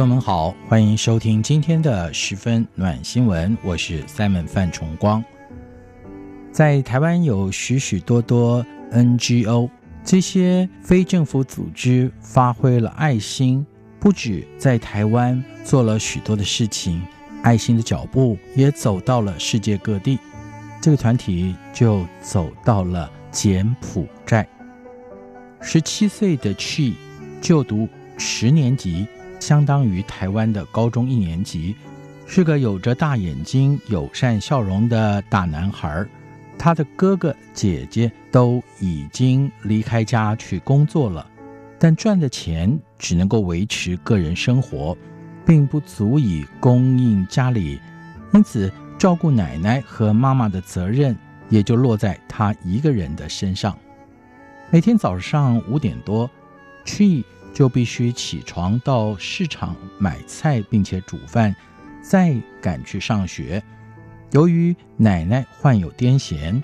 朋友们好，欢迎收听今天的十分暖新闻，我是 Simon 范崇光。在台湾有许许多多 NGO，这些非政府组织发挥了爱心，不止在台湾做了许多的事情，爱心的脚步也走到了世界各地。这个团体就走到了柬埔寨。十七岁的 Chi 就读十年级。相当于台湾的高中一年级，是个有着大眼睛、友善笑容的大男孩。他的哥哥姐姐都已经离开家去工作了，但赚的钱只能够维持个人生活，并不足以供应家里，因此照顾奶奶和妈妈的责任也就落在他一个人的身上。每天早上五点多，去。就必须起床到市场买菜，并且煮饭，再赶去上学。由于奶奶患有癫痫，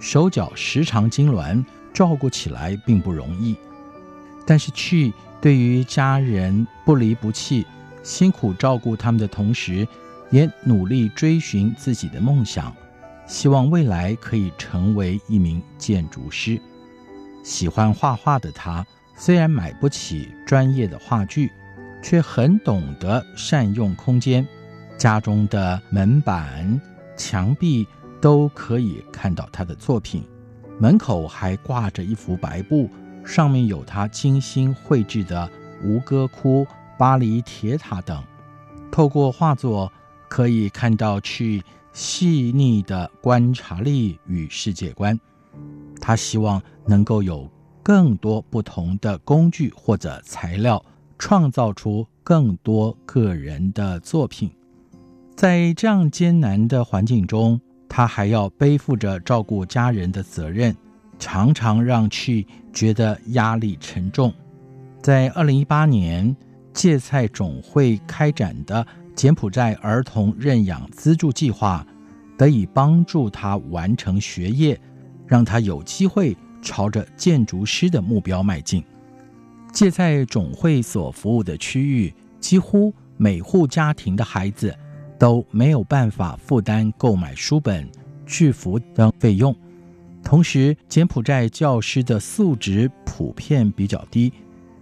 手脚时常痉挛，照顾起来并不容易。但是去对于家人不离不弃，辛苦照顾他们的同时，也努力追寻自己的梦想，希望未来可以成为一名建筑师。喜欢画画的他。虽然买不起专业的画具，却很懂得善用空间。家中的门板、墙壁都可以看到他的作品，门口还挂着一幅白布，上面有他精心绘制的吴哥窟、巴黎铁塔等。透过画作，可以看到去细腻的观察力与世界观。他希望能够有。更多不同的工具或者材料，创造出更多个人的作品。在这样艰难的环境中，他还要背负着照顾家人的责任，常常让去觉得压力沉重。在二零一八年，芥菜总会开展的柬埔寨儿童认养资助计划，得以帮助他完成学业，让他有机会。朝着建筑师的目标迈进。借在总会所服务的区域，几乎每户家庭的孩子都没有办法负担购买书本、制服等费用。同时，柬埔寨教师的素质普遍比较低，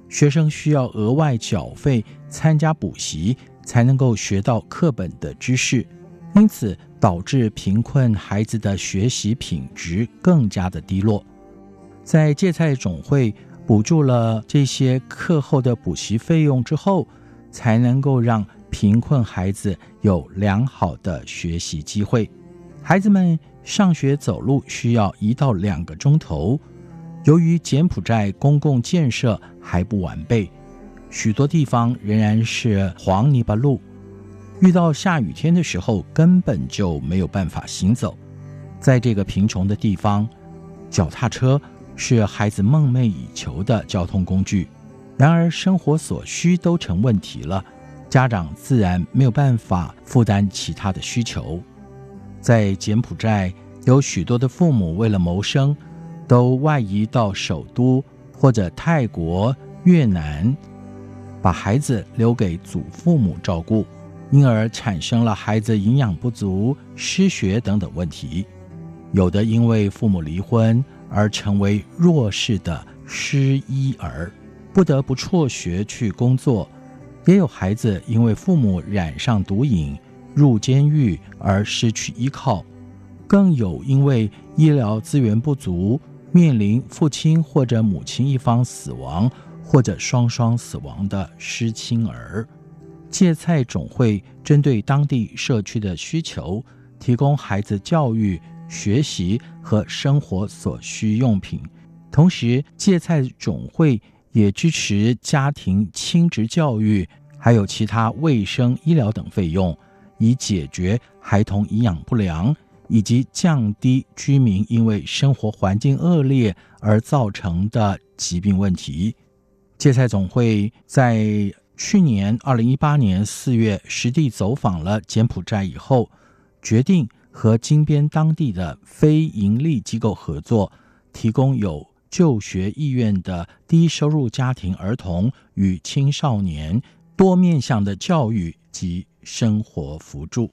学生需要额外缴费参加补习，才能够学到课本的知识，因此导致贫困孩子的学习品质更加的低落。在芥菜总会补助了这些课后的补习费用之后，才能够让贫困孩子有良好的学习机会。孩子们上学走路需要一到两个钟头。由于柬埔寨公共建设还不完备，许多地方仍然是黄泥巴路，遇到下雨天的时候根本就没有办法行走。在这个贫穷的地方，脚踏车。是孩子梦寐以求的交通工具，然而生活所需都成问题了，家长自然没有办法负担其他的需求。在柬埔寨，有许多的父母为了谋生，都外移到首都或者泰国、越南，把孩子留给祖父母照顾，因而产生了孩子营养不足、失学等等问题。有的因为父母离婚。而成为弱势的失依儿，不得不辍学去工作；也有孩子因为父母染上毒瘾入监狱而失去依靠；更有因为医疗资源不足，面临父亲或者母亲一方死亡或者双双死亡的失亲儿。芥菜总会针对当地社区的需求，提供孩子教育。学习和生活所需用品，同时芥菜总会也支持家庭亲职教育，还有其他卫生医疗等费用，以解决孩童营养不良以及降低居民因为生活环境恶劣而造成的疾病问题。芥菜总会在去年二零一八年四月实地走访了柬埔寨以后，决定和金边当地的非营利机构合作，提供有就学意愿的低收入家庭儿童与青少年多面向的教育及生活扶助。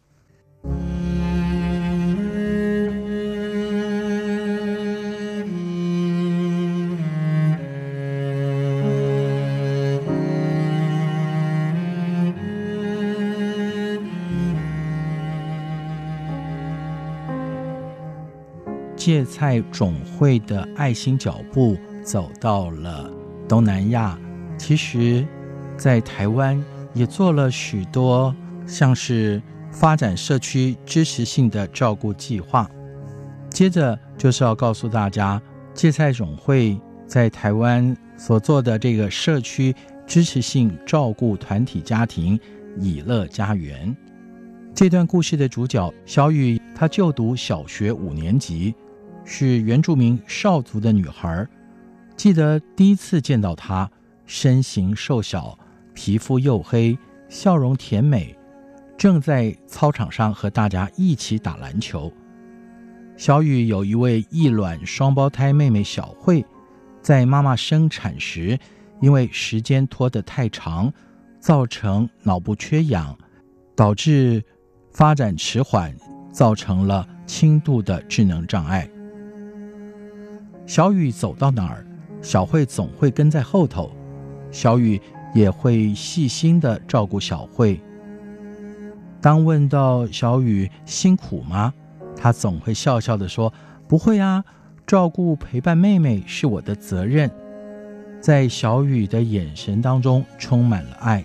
芥菜种会的爱心脚步走到了东南亚，其实，在台湾也做了许多像是发展社区支持性的照顾计划。接着就是要告诉大家，芥菜种会在台湾所做的这个社区支持性照顾团体家庭以乐家园。这段故事的主角小雨，他就读小学五年级。是原住民少族的女孩，记得第一次见到她，身形瘦小，皮肤黝黑，笑容甜美，正在操场上和大家一起打篮球。小雨有一位异卵双胞胎妹妹小慧，在妈妈生产时，因为时间拖得太长，造成脑部缺氧，导致发展迟缓，造成了轻度的智能障碍。小雨走到哪儿，小慧总会跟在后头。小雨也会细心的照顾小慧。当问到小雨辛苦吗？他总会笑笑的说：“不会啊，照顾陪伴妹妹是我的责任。”在小雨的眼神当中充满了爱。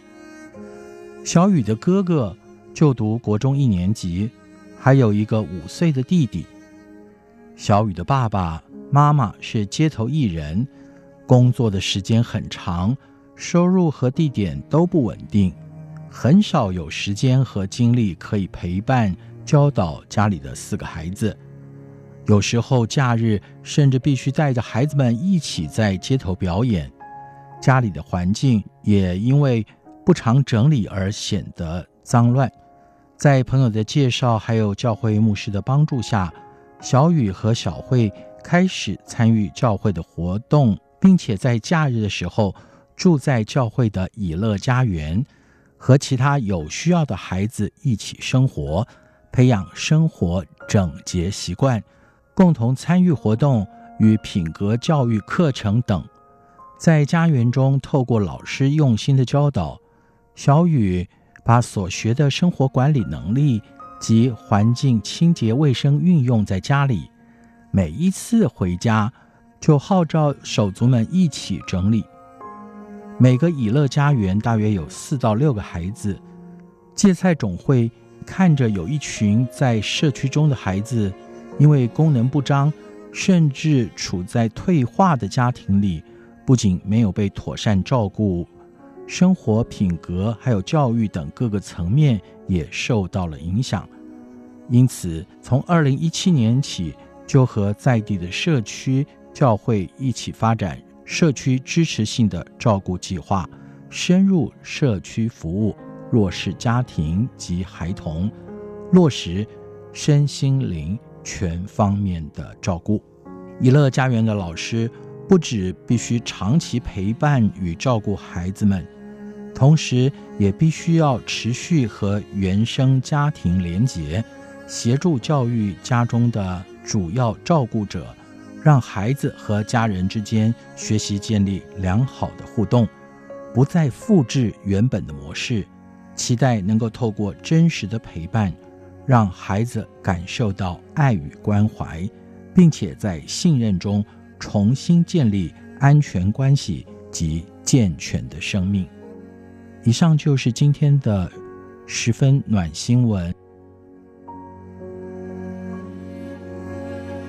小雨的哥哥就读国中一年级，还有一个五岁的弟弟。小雨的爸爸。妈妈是街头艺人，工作的时间很长，收入和地点都不稳定，很少有时间和精力可以陪伴教导家里的四个孩子。有时候假日甚至必须带着孩子们一起在街头表演，家里的环境也因为不常整理而显得脏乱。在朋友的介绍还有教会牧师的帮助下，小雨和小慧。开始参与教会的活动，并且在假日的时候住在教会的以乐家园，和其他有需要的孩子一起生活，培养生活整洁习惯，共同参与活动与品格教育课程等。在家园中，透过老师用心的教导，小雨把所学的生活管理能力及环境清洁卫生运用在家里。每一次回家，就号召手足们一起整理。每个以乐家园大约有四到六个孩子。芥菜种会看着有一群在社区中的孩子，因为功能不彰，甚至处在退化的家庭里，不仅没有被妥善照顾，生活品格还有教育等各个层面也受到了影响。因此，从二零一七年起，就和在地的社区教会一起发展社区支持性的照顾计划，深入社区服务弱势家庭及孩童，落实身心灵全方面的照顾。以乐家园的老师不止必须长期陪伴与照顾孩子们，同时也必须要持续和原生家庭连结，协助教育家中的。主要照顾者，让孩子和家人之间学习建立良好的互动，不再复制原本的模式，期待能够透过真实的陪伴，让孩子感受到爱与关怀，并且在信任中重新建立安全关系及健全的生命。以上就是今天的十分暖新闻。